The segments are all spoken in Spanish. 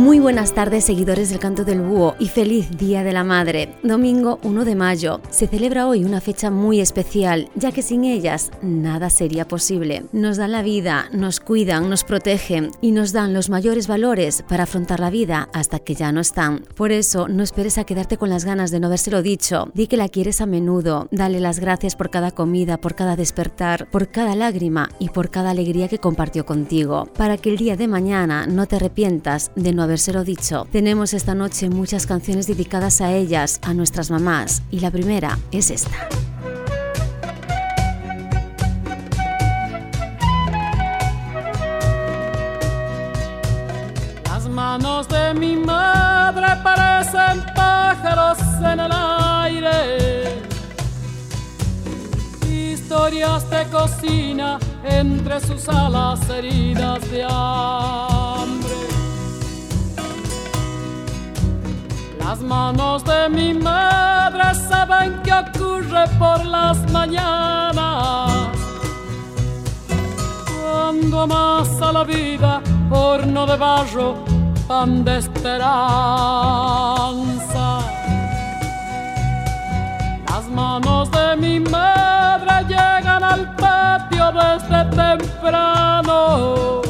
Muy buenas tardes seguidores del Canto del Búho y feliz Día de la Madre. Domingo 1 de mayo. Se celebra hoy una fecha muy especial, ya que sin ellas nada sería posible. Nos dan la vida, nos cuidan, nos protegen y nos dan los mayores valores para afrontar la vida hasta que ya no están. Por eso no esperes a quedarte con las ganas de no habérselo dicho. Di que la quieres a menudo, dale las gracias por cada comida, por cada despertar, por cada lágrima y por cada alegría que compartió contigo, para que el día de mañana no te arrepientas de no habérselo dicho. Tenemos esta noche muchas canciones dedicadas a ellas, a nuestras mamás, y la primera es esta. Las manos de mi madre parecen pájaros en el aire. Historias de cocina entre sus alas heridas de hambre. Las manos de mi madre saben qué ocurre por las mañanas. Cuando amasa la vida, horno de barro, pan de esperanza. Las manos de mi madre llegan al patio desde temprano.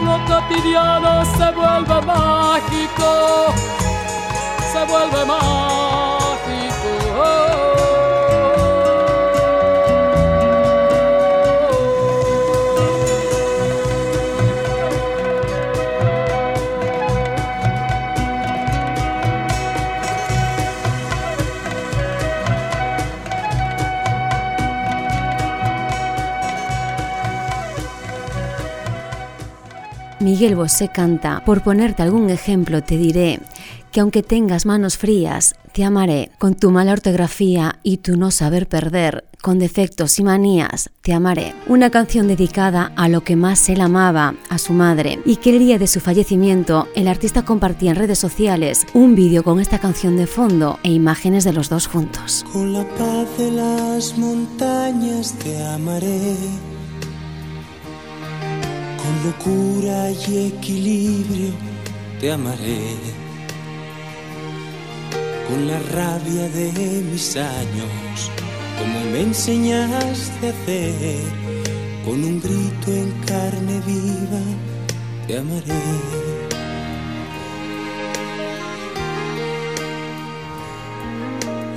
lo cotidiano se vuelve mágico, se vuelve mágico. Miguel Bosé canta, por ponerte algún ejemplo te diré que aunque tengas manos frías, te amaré con tu mala ortografía y tu no saber perder, con defectos y manías, te amaré. Una canción dedicada a lo que más él amaba, a su madre, y que el día de su fallecimiento el artista compartía en redes sociales un vídeo con esta canción de fondo e imágenes de los dos juntos. Con la paz de las montañas te amaré. Con locura y equilibrio te amaré. Con la rabia de mis años, como me enseñaste a hacer. Con un grito en carne viva te amaré.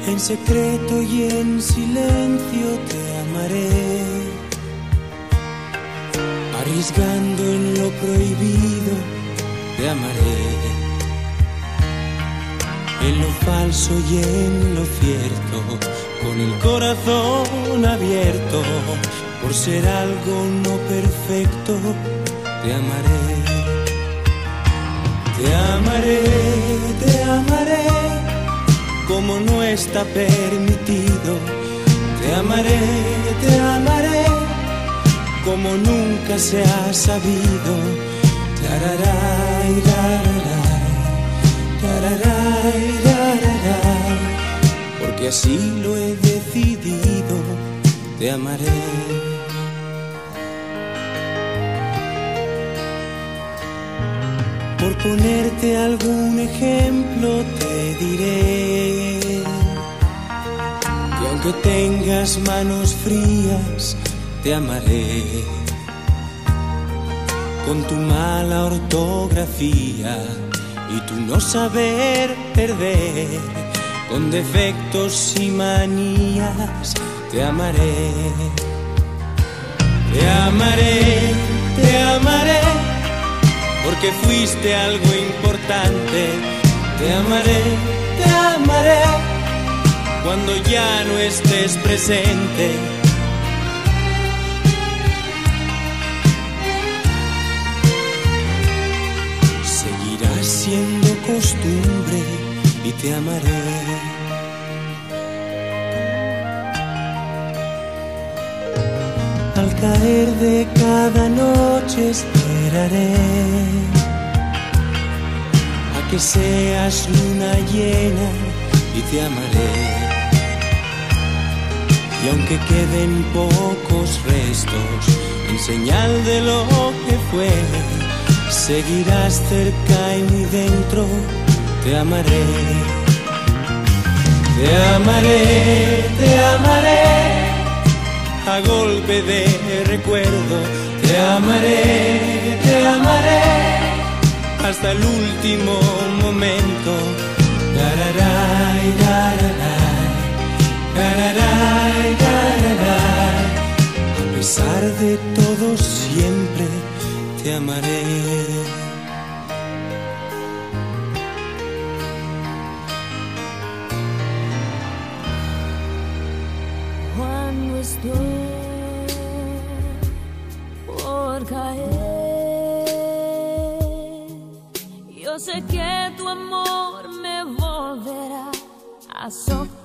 En secreto y en silencio te amaré, arriesgando en lo prohibido te amaré, en lo falso y en lo cierto con el corazón abierto, por ser algo no perfecto, te amaré. Te amaré, te amaré, como no está permitido. Te amaré, te amaré, como nunca se ha sabido. Tararay, porque así lo he decidido, te amaré. Por ponerte algún ejemplo te diré que aunque tengas manos frías, te amaré. Con tu mala ortografía y tu no saber perder, con defectos y manías, te amaré. Te amaré, te amaré, porque fuiste algo importante. Te amaré, te amaré, cuando ya no estés presente. Siendo costumbre y te amaré. Al caer de cada noche esperaré a que seas luna llena y te amaré. Y aunque queden pocos restos en señal de lo que fue, seguirás cerca y muy dentro, te amaré. Te amaré, te amaré, a golpe de recuerdo, te amaré, te amaré, hasta el último momento. Tararay, tararay. A pesar de todo siempre te amaré. Cuando estoy por caer, yo sé que tu amor me volverá a socorrer,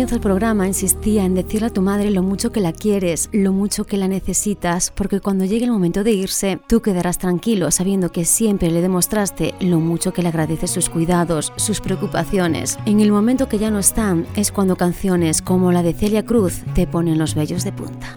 comienzo al programa insistía en decirle a tu madre lo mucho que la quieres, lo mucho que la necesitas, porque cuando llegue el momento de irse, tú quedarás tranquilo sabiendo que siempre le demostraste lo mucho que le agradeces sus cuidados, sus preocupaciones. En el momento que ya no están es cuando canciones como la de Celia Cruz te ponen los vellos de punta.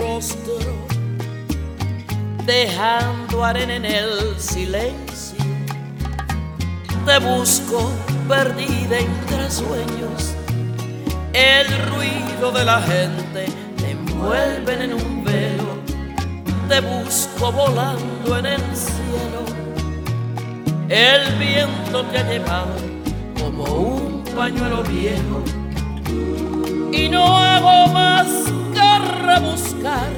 rostro, dejando arena en el silencio. Te busco perdida entre sueños, el ruido de la gente te envuelven en un velo. Te busco volando en el cielo, el viento te ha llevado como un pañuelo viejo y no hago más rebuscar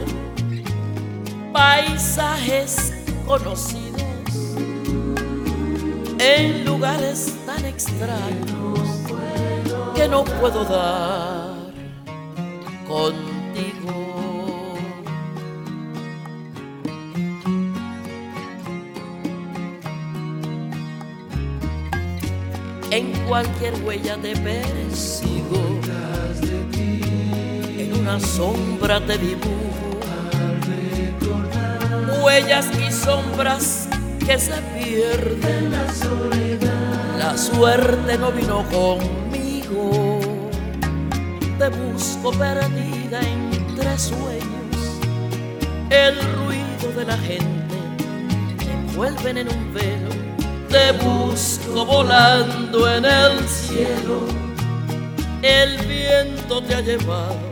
paisajes conocidos en lugares tan extraños que no puedo dar contigo. En cualquier huella te persigo una sombra te dibujo. Huellas y sombras que se pierden. La soledad. La suerte no vino conmigo. Te busco perdida entre sueños. El ruido de la gente te envuelven en un velo. Te busco volando en el cielo. El viento te ha llevado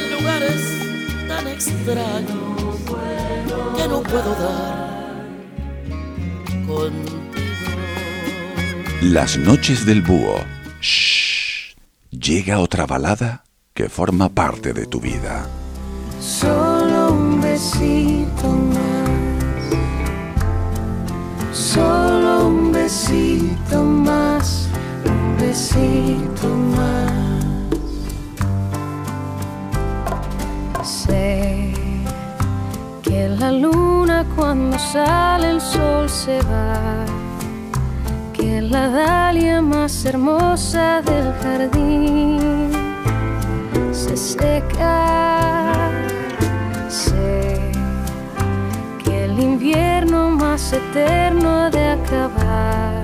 lugares tan extraños que no puedo dar contigo. Las noches del búho. Shh. Llega otra balada que forma parte de tu vida. Solo un besito más. Solo un besito más. Un besito más. Sé que la luna cuando sale el sol se va, que la dalia más hermosa del jardín se seca. Sé que el invierno más eterno ha de acabar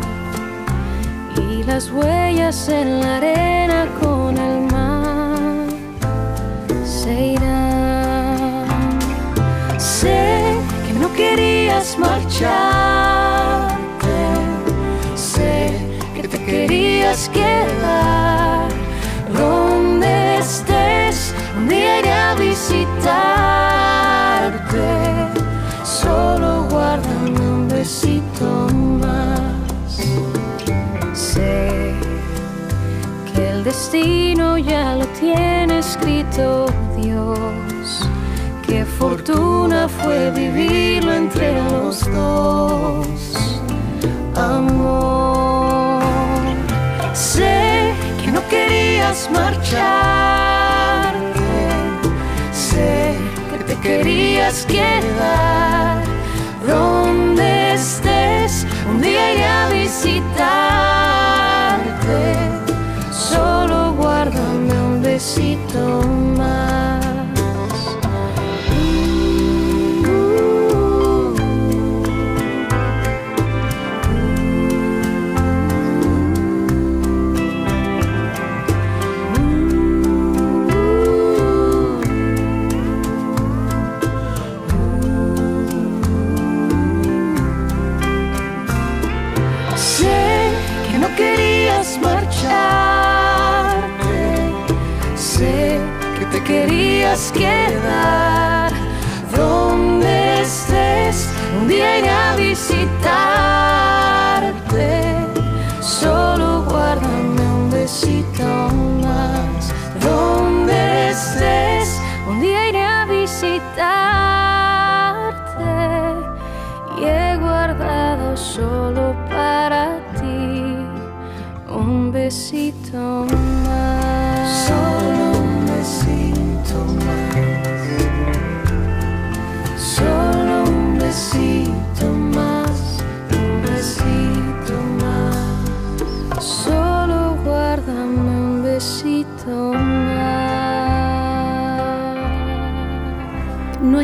y las huellas en la arena con el mar se irán. querías marcharte, sé que te querías quedar. Donde estés, un día iré a visitarte. Solo guárdame un besito más. Sé que el destino ya lo tiene escrito Dios Fortuna fue vivirlo entre los dos. Amor, sé que no querías marchar, sé que te querías quedar donde estés. Un día iré a visitarte, solo guárdame un besito más. Que te querías quedar donde estés. Un día iré a visitarte, solo guárdame un besito más. Donde estés, un día iré a visitarte y he guardado solo para ti un besito más.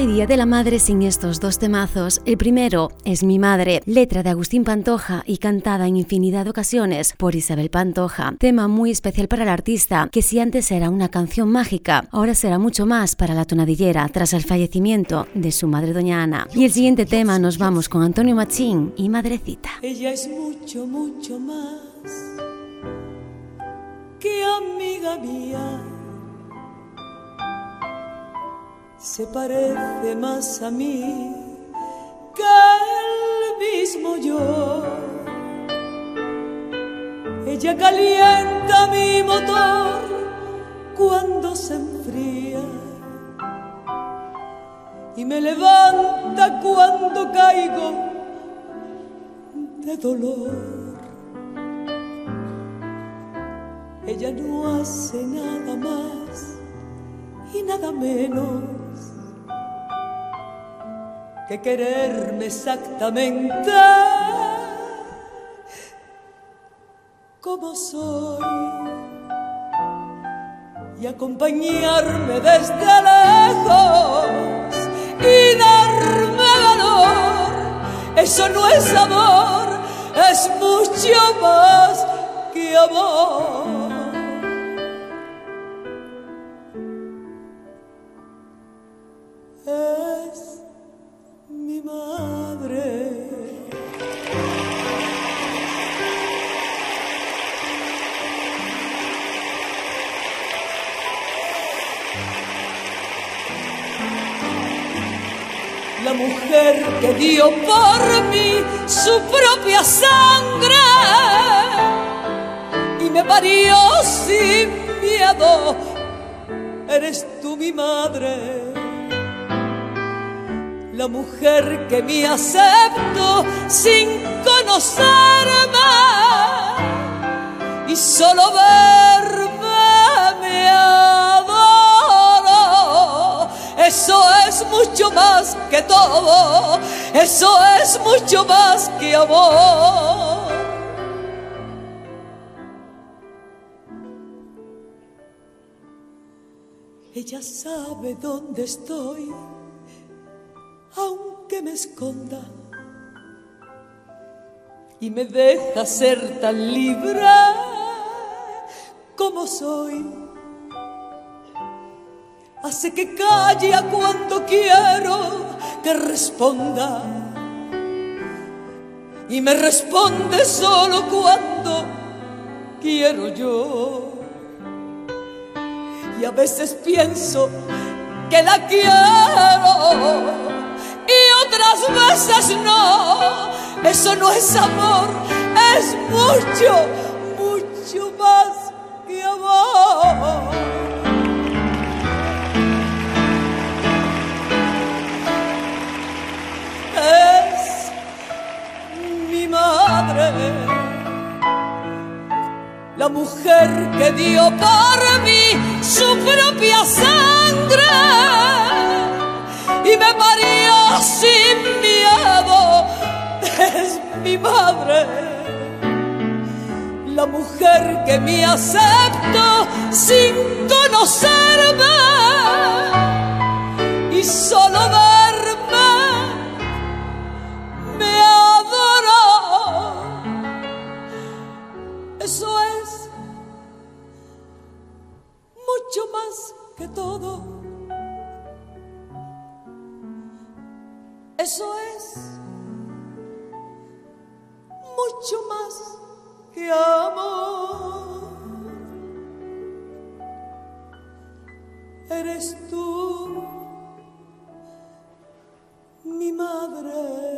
Día de la Madre sin estos dos temazos. El primero es Mi Madre, letra de Agustín Pantoja y cantada en infinidad de ocasiones por Isabel Pantoja. Tema muy especial para el artista, que si antes era una canción mágica, ahora será mucho más para la tonadillera tras el fallecimiento de su madre doña Ana. Y el siguiente tema nos vamos con Antonio Machín y Madrecita. Ella es mucho, mucho más que amiga mía. Se parece más a mí que el mismo yo. Ella calienta mi motor cuando se enfría y me levanta cuando caigo de dolor. Ella no hace nada más y nada menos que quererme exactamente como soy y acompañarme desde lejos y darme valor. Eso no es amor, es mucho más que amor. Aceptó sin conocerme y solo verme me adoro. Eso es mucho más que todo, eso es mucho más que amor. Ella sabe dónde estoy aunque me esconda y me deja ser tan libre como soy. Hace que calle a cuando quiero que responda y me responde solo cuando quiero yo. Y a veces pienso que la quiero otras veces no. Eso no es amor, es mucho, mucho más que amor. Es mi madre la mujer que dio por mí su propia sangre y me parió sin miedo. Es mi madre, la mujer que me aceptó sin conocerme y solo verme me adoró. Eso es mucho más que todo. Eso es mucho más que amor. Eres tú, mi madre.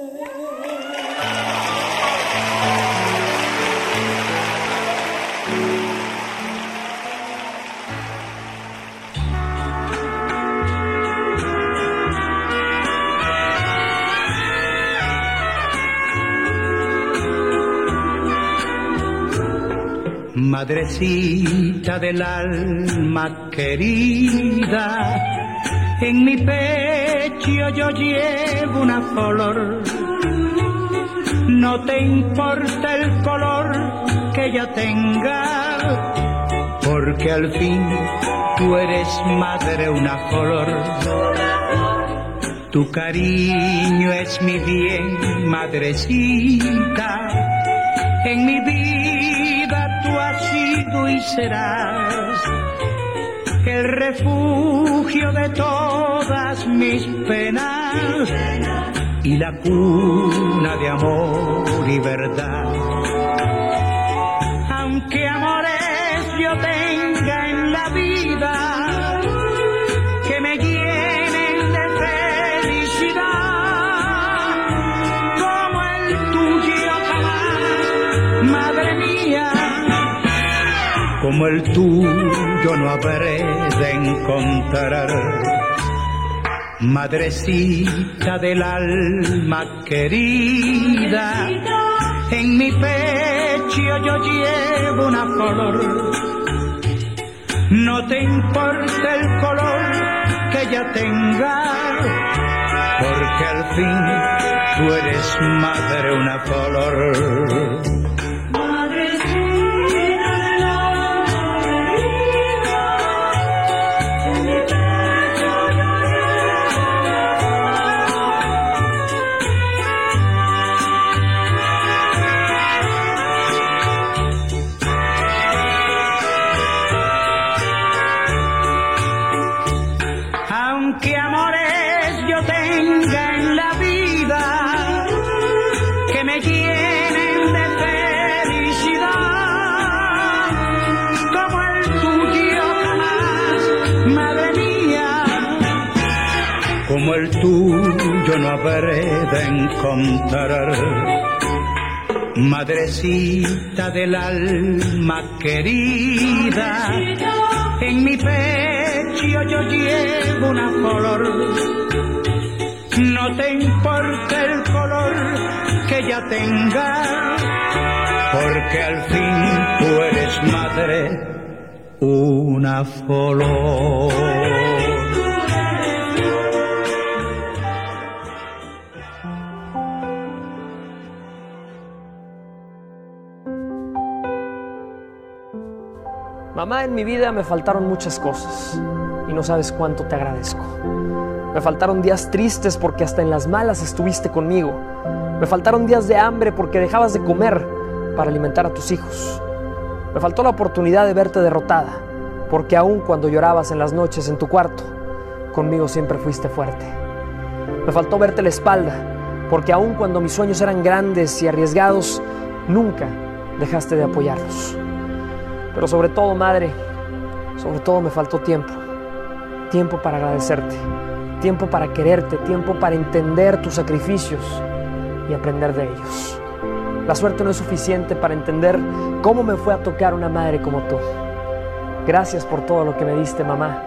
Madrecita del alma querida, en mi pecho yo llevo una flor. No te importa el color que ella tenga, porque al fin tú eres madre una flor. Tu cariño es mi bien, madrecita, en mi vida tú sido y serás el refugio de todas mis penas y la cuna de amor y verdad. Aunque amores yo tenga en la vida como el tuyo no habré de encontrar. Madrecita del alma querida, en mi pecho yo llevo una flor. No te importa el color que ella tenga, porque al fin tú eres madre una flor. Habré de encontrar. Madrecita del alma querida, en mi pecho yo llevo una flor. No te importa el color que ella tenga, porque al fin tú eres madre, una flor. Mamá, en mi vida me faltaron muchas cosas y no sabes cuánto te agradezco. Me faltaron días tristes porque hasta en las malas estuviste conmigo. Me faltaron días de hambre porque dejabas de comer para alimentar a tus hijos. Me faltó la oportunidad de verte derrotada porque aun cuando llorabas en las noches en tu cuarto, conmigo siempre fuiste fuerte. Me faltó verte la espalda porque aun cuando mis sueños eran grandes y arriesgados, nunca dejaste de apoyarlos. Pero sobre todo, madre, sobre todo me faltó tiempo. Tiempo para agradecerte, tiempo para quererte, tiempo para entender tus sacrificios y aprender de ellos. La suerte no es suficiente para entender cómo me fue a tocar una madre como tú. Gracias por todo lo que me diste, mamá,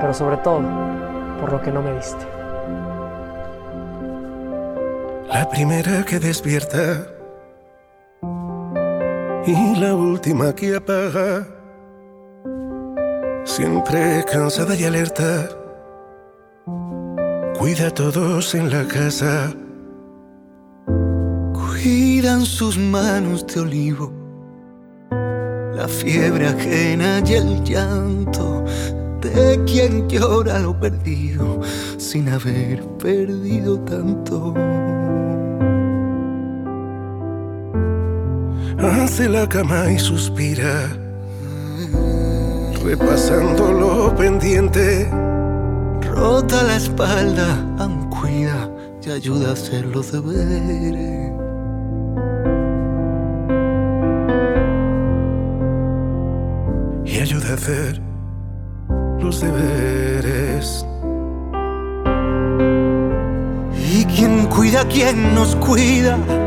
pero sobre todo por lo que no me diste. La primera que despierta y la última que apaga Siempre cansada y alerta. Cuida a todos en la casa. Cuidan sus manos de olivo. La fiebre ajena y el llanto de quien llora lo perdido sin haber perdido tanto. Hace la cama y suspira, repasando lo pendiente. Rota la espalda, aún cuida y ayuda a hacer los deberes. Y ayuda a hacer los deberes. ¿Y quién cuida a quien nos cuida?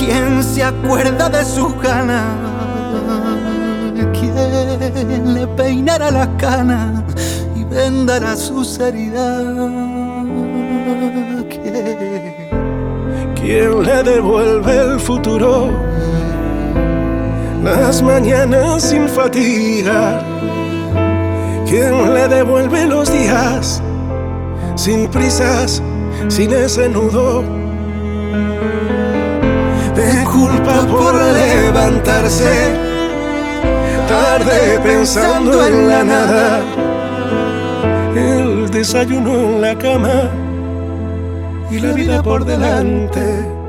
¿Quién se acuerda de su gana? ¿Quién le peinará la cana y vendará sus heridas? ¿Quién? ¿Quién le devuelve el futuro? Las mañanas sin fatiga. ¿Quién le devuelve los días? Sin prisas, sin ese nudo culpa por levantarse tarde pensando en la nada. El desayuno en la cama y la vida por delante.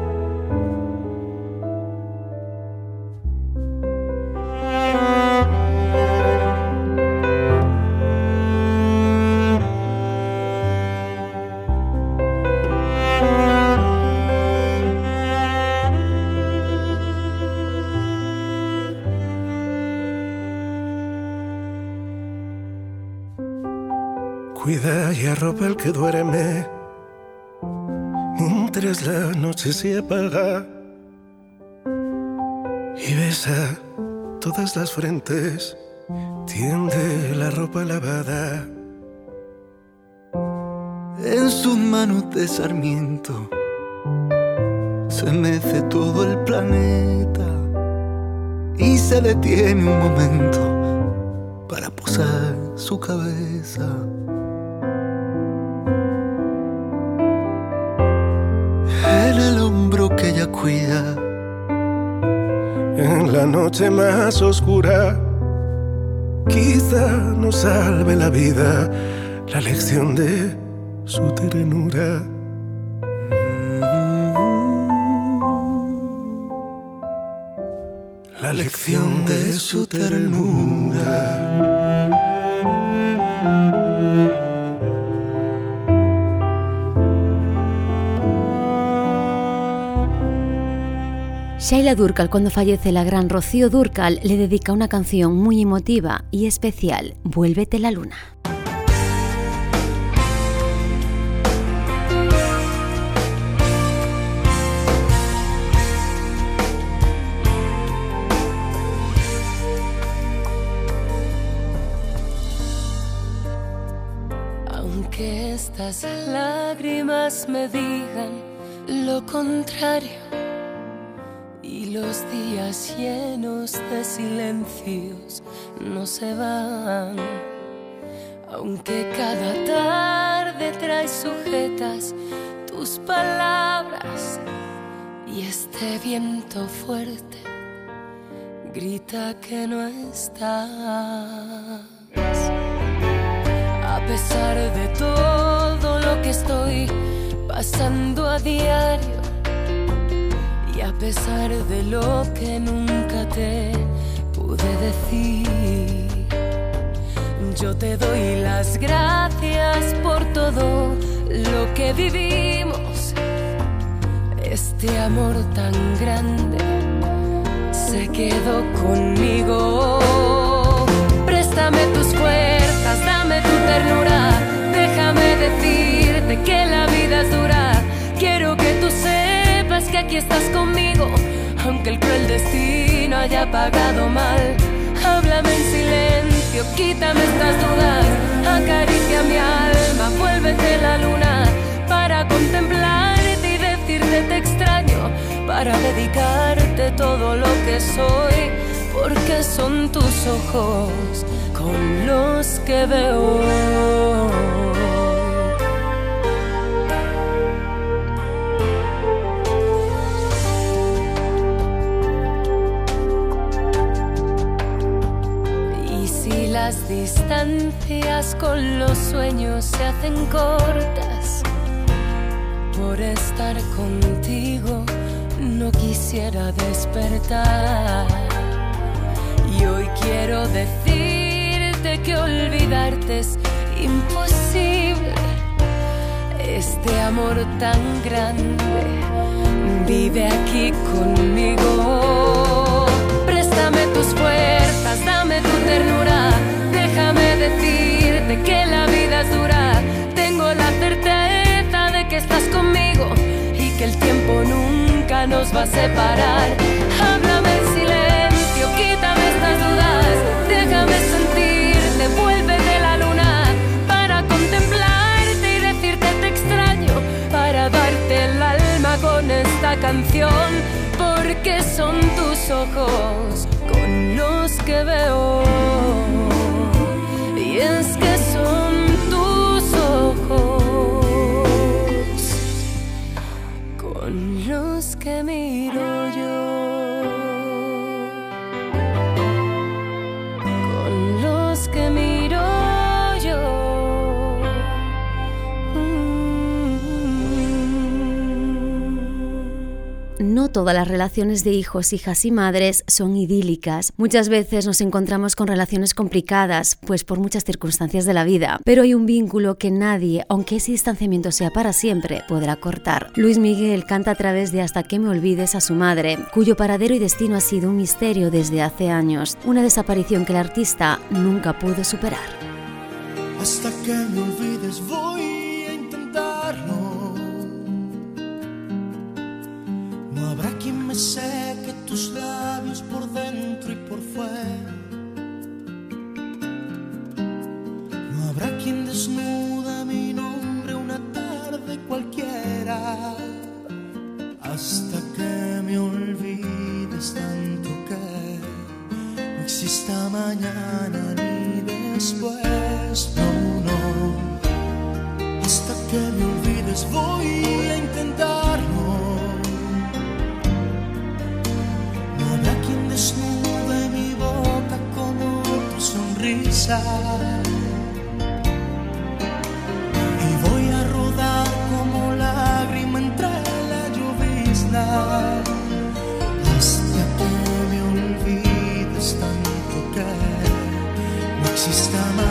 Al que duerme mientras la noche se apaga y besa todas las frentes, tiende la ropa lavada. En sus manos de sarmiento se mece todo el planeta y se detiene un momento para posar su cabeza. Hombro que ella cuida, En la noche más oscura, quizá nos salve la vida la lección de su ternura. La lección de su ternura. Shaila Durkal, cuando fallece la gran Rocío Durkal, le dedica una canción muy emotiva y especial, Vuélvete la luna. Aunque estas lágrimas me digan lo contrario y los días llenos de silencios no se van, aunque cada tarde trae sujetas tus palabras y este viento fuerte grita que no estás. A pesar de todo lo que estoy pasando a diario y a pesar de lo que nunca te pude decir, yo te doy las gracias por todo lo que vivimos. Este amor tan grande se quedó conmigo. Préstame tus fuerzas, dame tu ternura. Déjame decirte que la vida es dura. Aquí estás conmigo, aunque el cruel destino haya pagado mal. Háblame en silencio, quítame estas dudas. Acaricia mi alma, vuélvete la luna para contemplarte y decirte te extraño, para dedicarte todo lo que soy porque son tus ojos con los que veo. Las distancias con los sueños se hacen cortas, por estar contigo no quisiera despertar. Y hoy quiero decirte que olvidarte es imposible. Este amor tan grande vive aquí conmigo. Préstame tus fuerzas, dame tu ternura. Decirte que la vida es dura. Tengo la certeza de que estás conmigo y que el tiempo nunca nos va a separar. Háblame en silencio, quítame estas dudas. Déjame sentirte, vuelve de la luna para contemplarte y decirte te extraño. Para darte el alma con esta canción, porque son tus ojos con los que veo. Es que son tus ojos con los que miro yo. Todas las relaciones de hijos, hijas y madres son idílicas. Muchas veces nos encontramos con relaciones complicadas, pues por muchas circunstancias de la vida. Pero hay un vínculo que nadie, aunque ese distanciamiento sea para siempre, podrá cortar. Luis Miguel canta a través de Hasta que me olvides a su madre, cuyo paradero y destino ha sido un misterio desde hace años, una desaparición que el artista nunca pudo superar. Hasta que me olvides voy me seque tus labios por dentro y por fuera. No habrá quien desnuda mi nombre una tarde cualquiera. Hasta que me olvides tanto que no exista mañana ni después. No, no. Hasta que me olvides voy a intentarlo. Y voy a rodar como lágrima entre la llovizna. Hasta que me olvides tanto que no exista mañana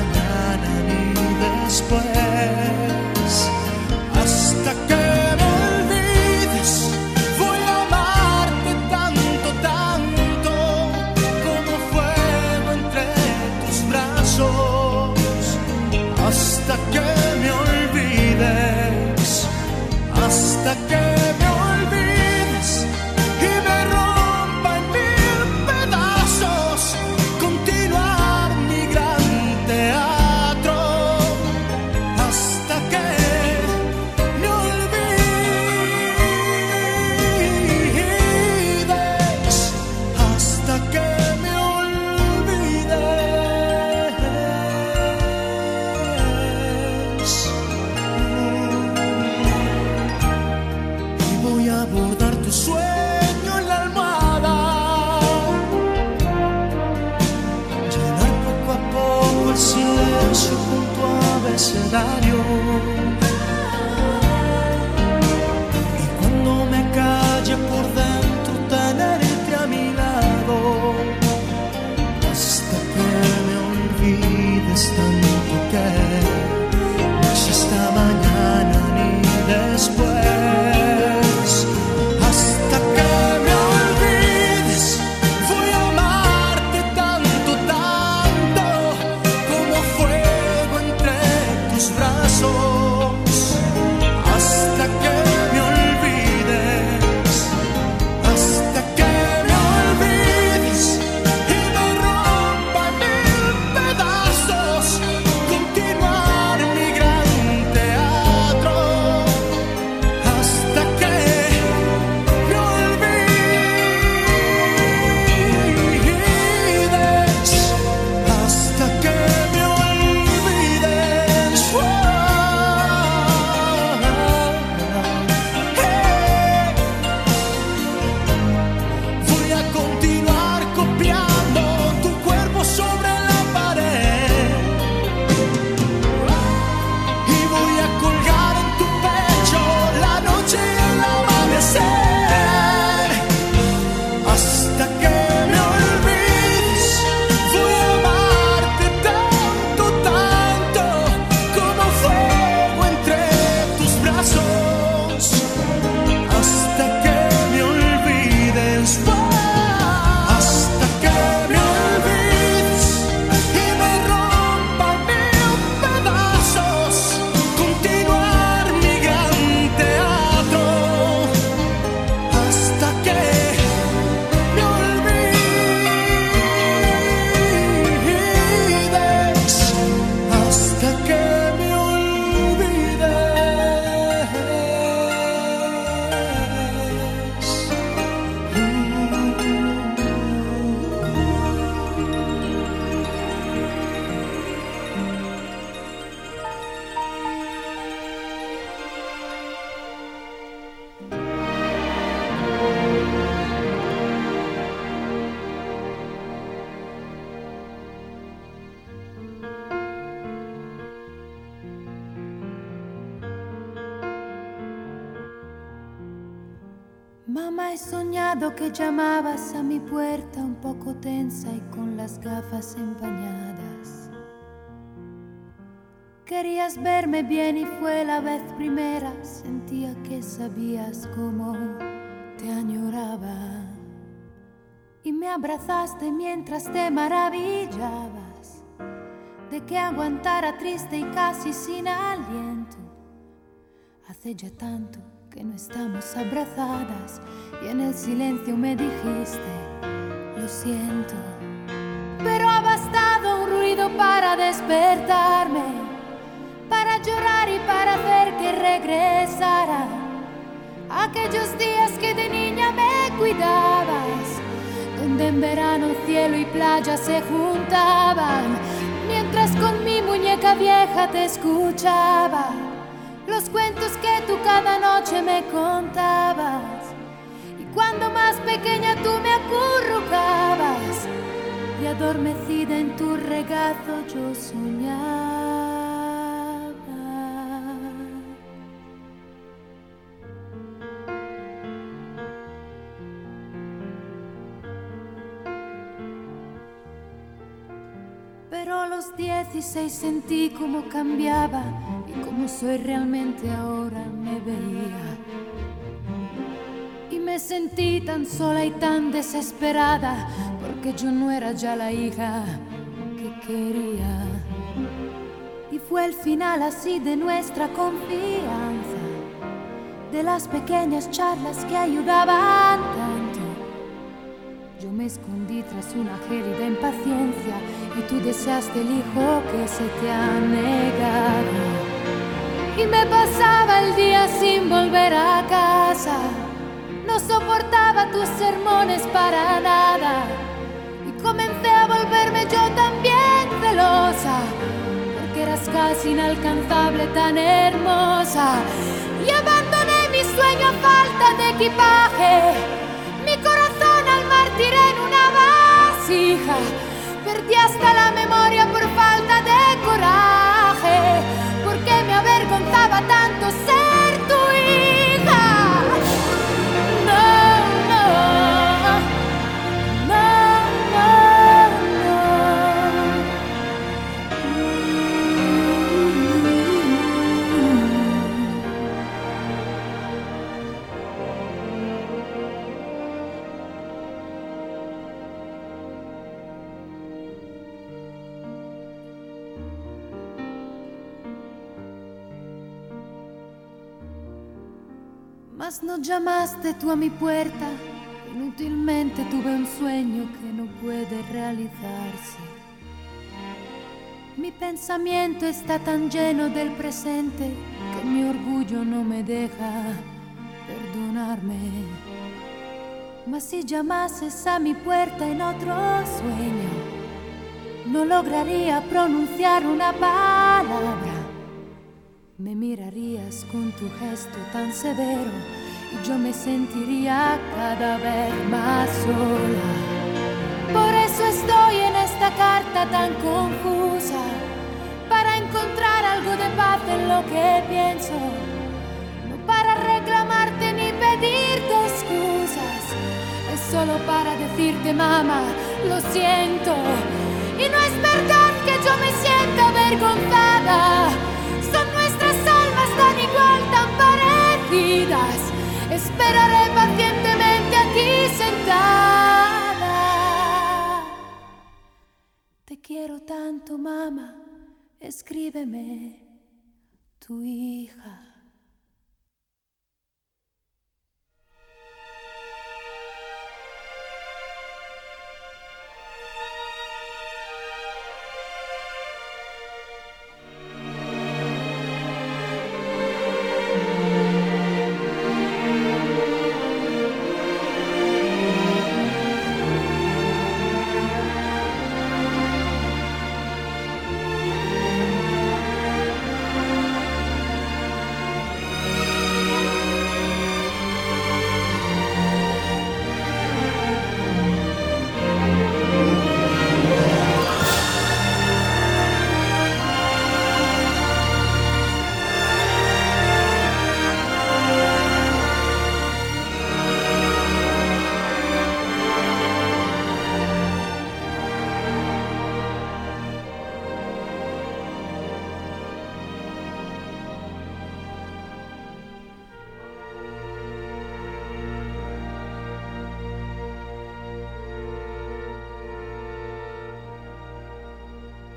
Verme bien y fue la vez primera, sentía que sabías cómo te añoraba. Y me abrazaste mientras te maravillabas de que aguantara triste y casi sin aliento. Hace ya tanto que no estamos abrazadas y en el silencio me dijiste, lo siento. Pero ha bastado un ruido para despertarme, regresara. Aquellos días que de niña me cuidabas, donde en verano cielo y playa se juntaban, mientras con mi muñeca vieja te escuchaba los cuentos que tú cada noche me contabas. Y cuando más pequeña tú me acurrucabas y adormecida en tu regazo yo soñaba. Los 16 sentí cómo cambiaba y como soy realmente ahora me veía. Y me sentí tan sola y tan desesperada porque yo no era ya la hija que quería. Y fue el final así de nuestra confianza, de las pequeñas charlas que ayudaban tanto. Yo me escondí tras una gélida impaciencia y tú deseaste el hijo que se te ha negado. Y me pasaba el día sin volver a casa, no soportaba tus sermones para nada. Y comencé a volverme yo también celosa, porque eras casi inalcanzable, tan hermosa. Y abandoné mi sueño a falta de equipaje, mi corazón al mar tiré en una vasija Perdí hasta la memoria por falta de coraje, porque me avergonzaba tanto ser Mas no llamaste tú a mi puerta, inútilmente tuve un sueño que no puede realizarse. Mi pensamiento está tan lleno del presente que mi orgullo no me deja perdonarme. Mas si llamases a mi puerta en otro sueño, no lograría pronunciar una palabra. Me mirarías con tu gesto tan severo yo me sentiría cada vez más sola. Por eso estoy en esta carta tan confusa, para encontrar algo de paz en lo que pienso, no para reclamarte ni pedirte excusas, es solo para decirte mamá, lo siento. Y no es verdad que yo me sienta avergonzada, son nuestras almas tan igual, tan parecidas. Esperaré pacientemente aquí sentada. Te quiero tanto, mamá, escríbeme, tu hija.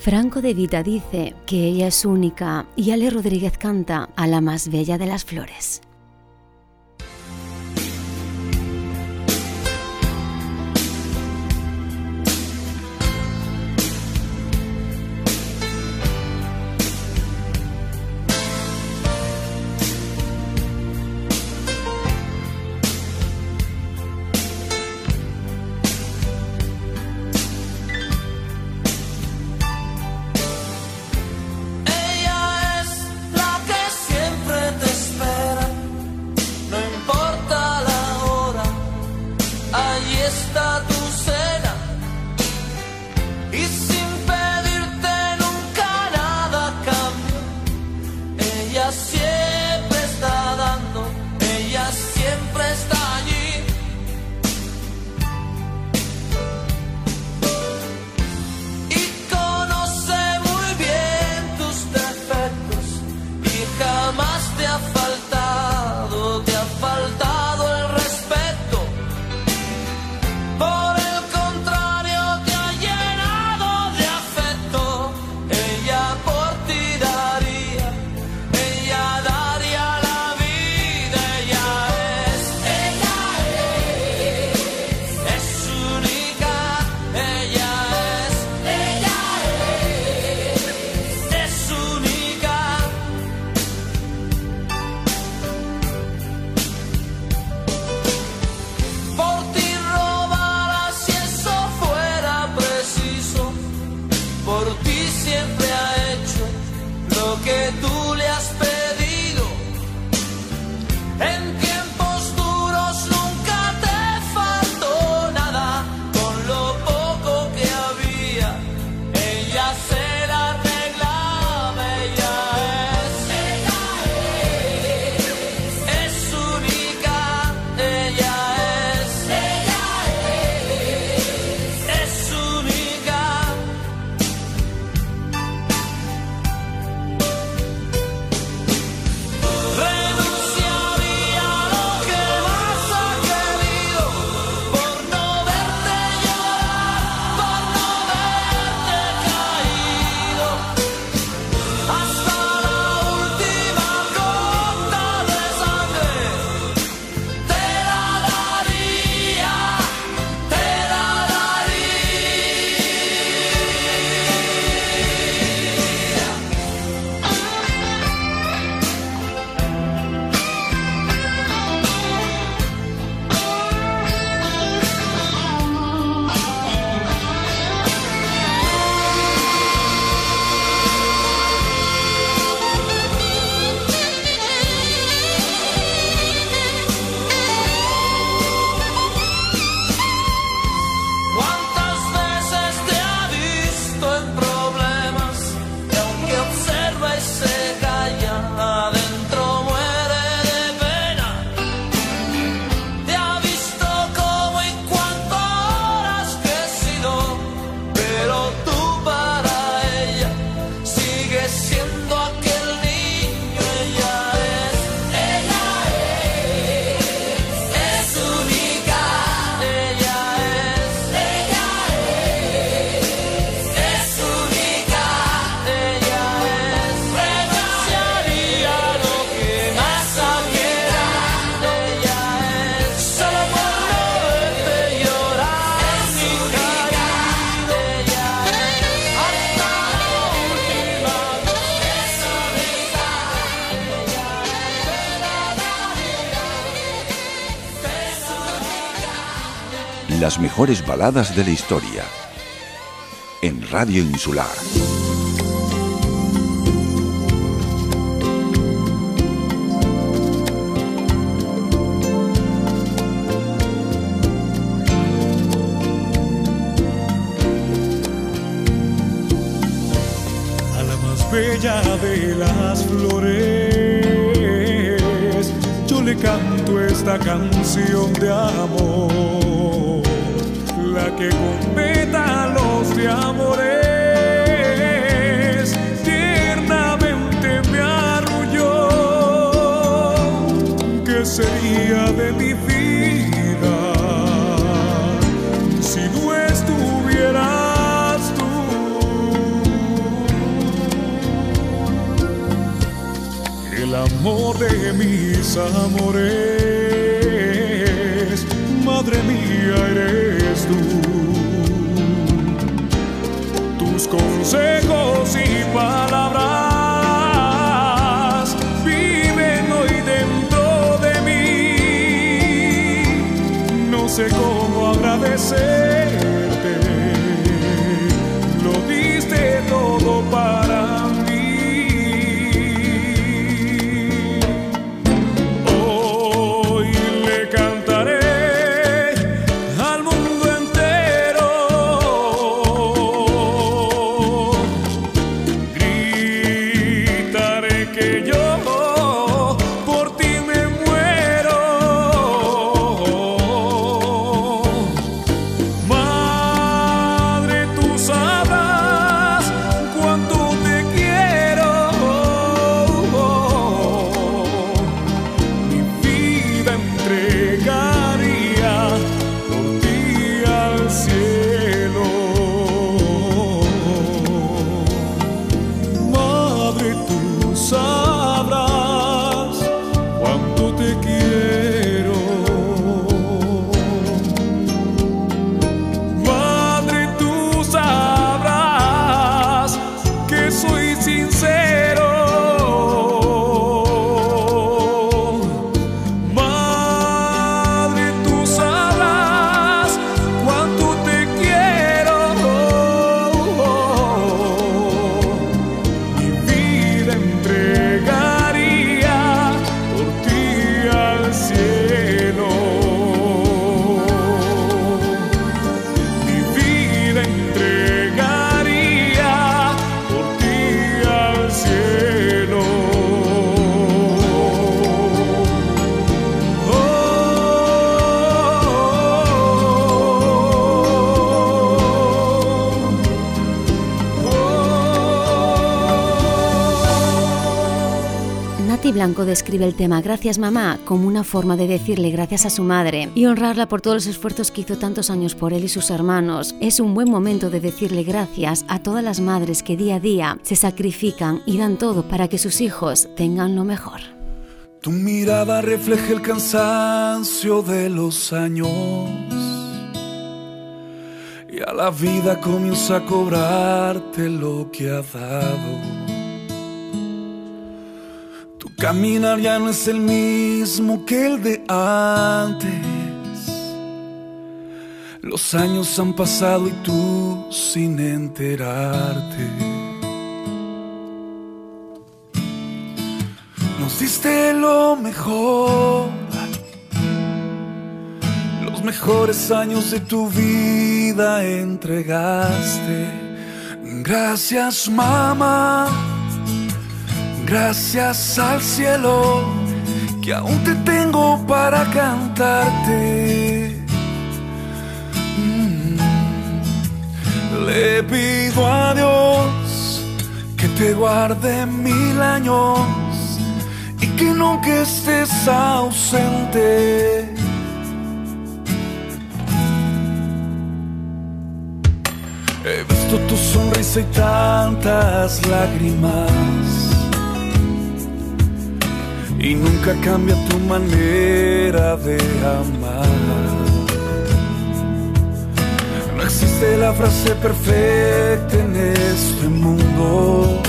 Franco de Vita dice que ella es única y Ale Rodríguez canta a la más bella de las flores. Las mejores baladas de la historia. En Radio Insular. A la más bella de las flores, yo le canto esta canción de amor que con pétalos de amores tiernamente me arrulló. ¿Qué sería de mi vida si no estuvieras tú? El amor de mis amores madre mía eres tú. Consejos y palabras viven hoy dentro de mí. No sé cómo agradecerte, Blanco describe el tema Gracias mamá como una forma de decirle gracias a su madre y honrarla por todos los esfuerzos que hizo tantos años por él y sus hermanos. Es un buen momento de decirle gracias a todas las madres que día a día se sacrifican y dan todo para que sus hijos tengan lo mejor. Tu mirada refleja el cansancio de los años y a la vida comienza a cobrarte lo que ha dado. Caminar ya no es el mismo que el de antes. Los años han pasado y tú sin enterarte. Nos diste lo mejor, los mejores años de tu vida entregaste. Gracias mamá, gracias al cielo que aún te tengo para cantarte. Mm. Le pido a Dios que te guarde mil años y que nunca estés ausente. He visto tu sonrisa y tantas lágrimas y nunca cambia tu manera de amar. No existe la frase perfecta en este mundo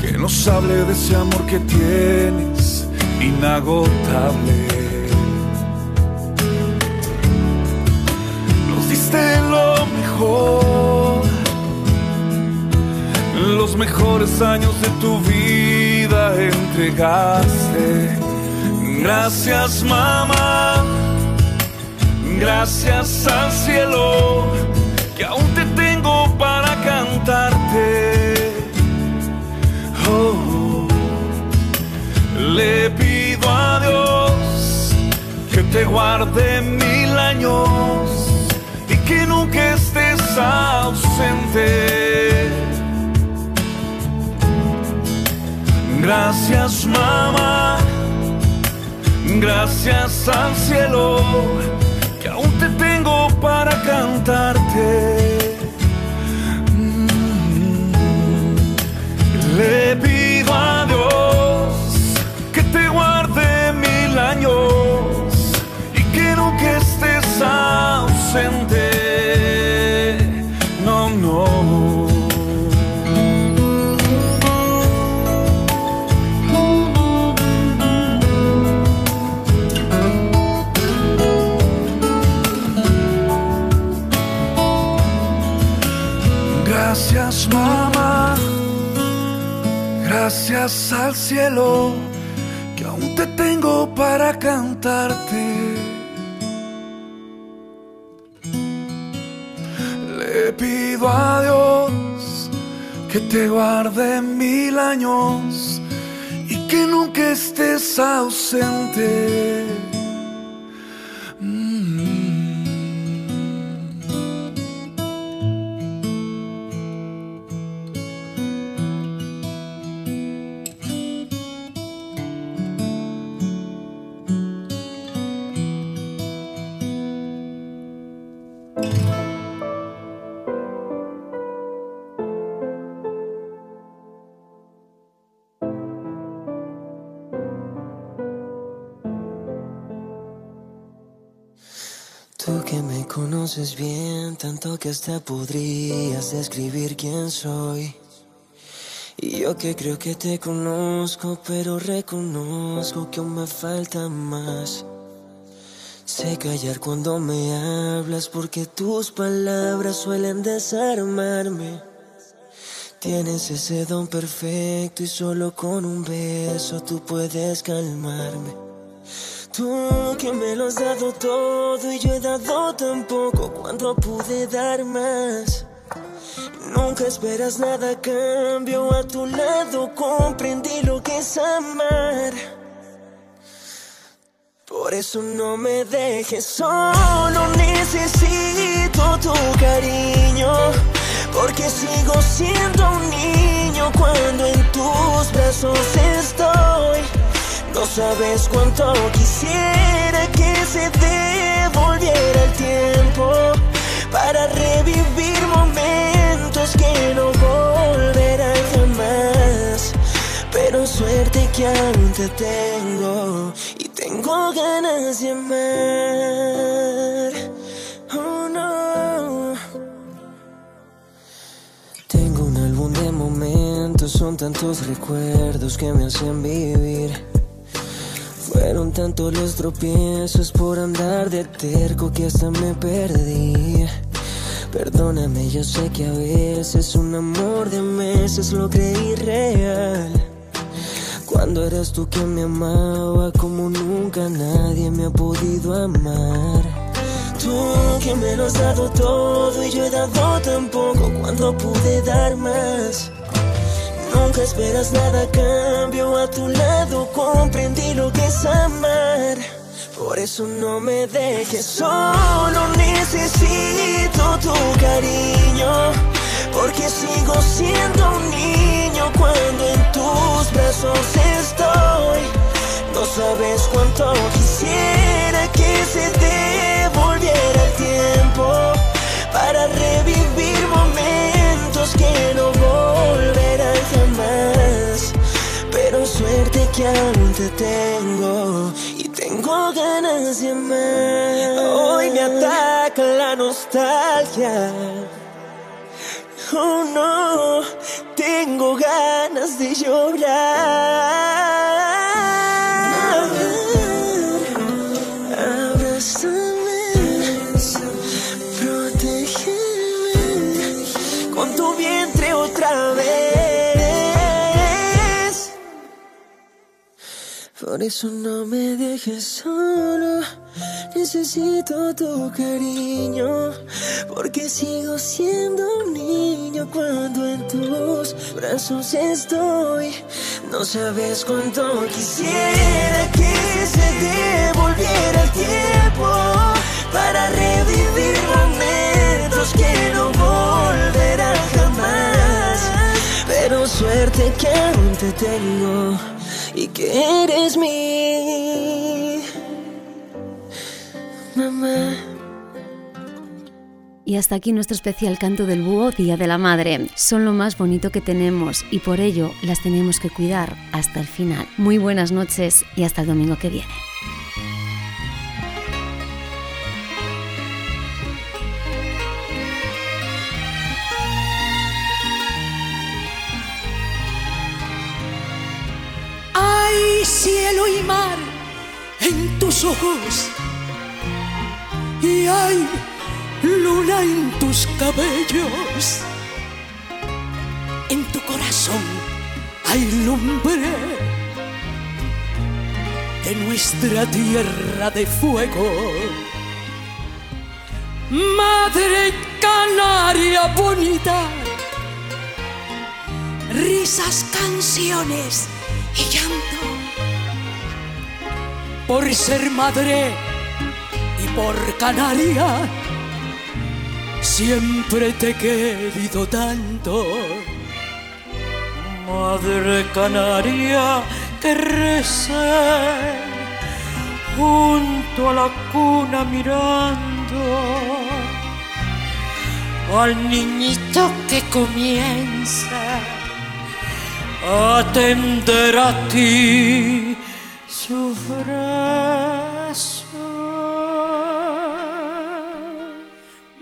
que nos hable de ese amor que tienes inagotable. Nos diste lo mejor, los mejores años de tu vida entregaste. Gracias mamá, gracias al cielo que aún te tengo para cantarte. Oh, le pido a Dios que te guarde mil años y que nunca estés ausente. Gracias mamá, gracias al cielo que aún te tengo para cantarte. Mm. Le gracias al cielo que aún te tengo para cantarte. Le pido a Dios que te guarde mil años y que nunca estés ausente. Que hasta podrías describir quién soy. Y yo que creo que te conozco, pero reconozco que aún me falta más. Sé callar cuando me hablas porque tus palabras suelen desarmarme. Tienes ese don perfecto y solo con un beso tú puedes calmarme. Tú que me lo has dado todo y yo he dado tan poco cuando pude dar más. Nunca esperas nada a cambio, a tu lado comprendí lo que es amar. Por eso no me dejes solo, necesito tu cariño. Porque sigo siendo un niño cuando en tus brazos estoy. No sabes cuánto quisiera que se devolviera el tiempo para revivir momentos que no volverán jamás. Pero suerte que aún te tengo y tengo ganas de amar. Oh no. Tengo un álbum de momentos, son tantos recuerdos que me hacen vivir. Fueron tantos los tropiezos por andar de terco que hasta me perdí. Perdóname, yo sé que a veces un amor de meses lo creí real. Cuando eras tú quien me amaba como nunca nadie me ha podido amar. Tú que me lo has dado todo y yo he dado tan poco cuando pude dar más. Nunca esperas nada cambio, a tu lado comprendí lo que es amar. Por eso no me dejes solo, necesito tu cariño. Porque sigo siendo un niño cuando en tus brazos estoy. No sabes cuánto quisiera que se devolviera el tiempo para revivir que aún te tengo y tengo ganas de amar. Hoy me ataca la nostalgia. Oh no, tengo ganas de llorar. Por eso no me dejes solo. Necesito tu cariño, porque sigo siendo un niño cuando en tus brazos estoy. No sabes cuánto quisiera que se devolviera el tiempo para revivir momentos que no volverán jamás. Pero suerte que aún te tengo y que eres mi mamá. Y hasta aquí nuestro especial canto del búho Día de la Madre. Son lo más bonito que tenemos y por ello las tenemos que cuidar hasta el final. Muy buenas noches y hasta el domingo que viene. Cielo y mar en tus ojos y hay luna en tus cabellos. corazón hay lumbre de nuestra tierra de fuego. Madre canaria bonita, risas, canciones y llanto. Por ser madre y por canaria, siempre te he querido tanto. Madre canaria que recé junto a la cuna mirando al niñito que comienza a atender a ti su brazo.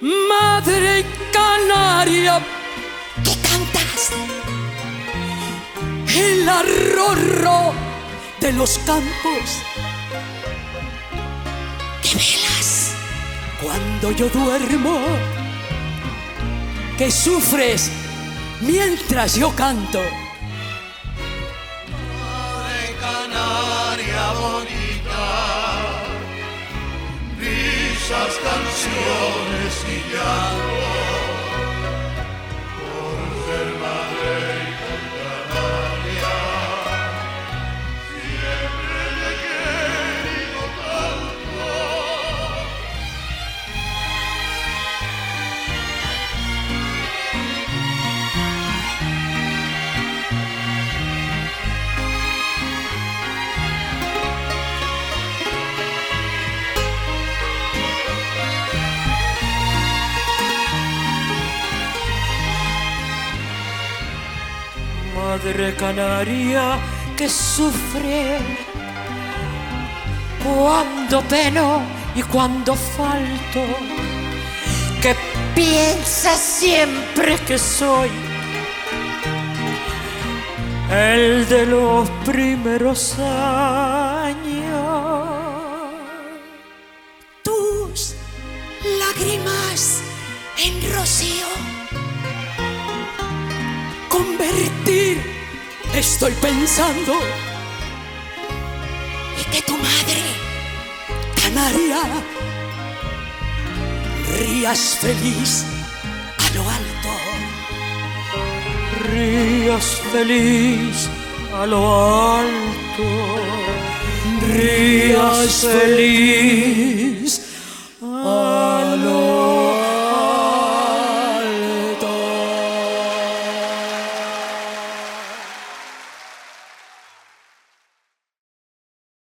Madre canaria, ¿qué cantas? El arrorro de los campos. ¿Qué velas cuando yo duermo? que sufres mientras yo canto. Bonita, risas, canciones y llanto, Madre canaria que sufre cuando peno y cuando falto, que piensa siempre que soy el de los primeros años. Tus lágrimas en rocío estoy pensando. Y que tu madre, canaria, rías feliz a lo alto. Rías feliz a lo alto. Rías feliz a lo alto.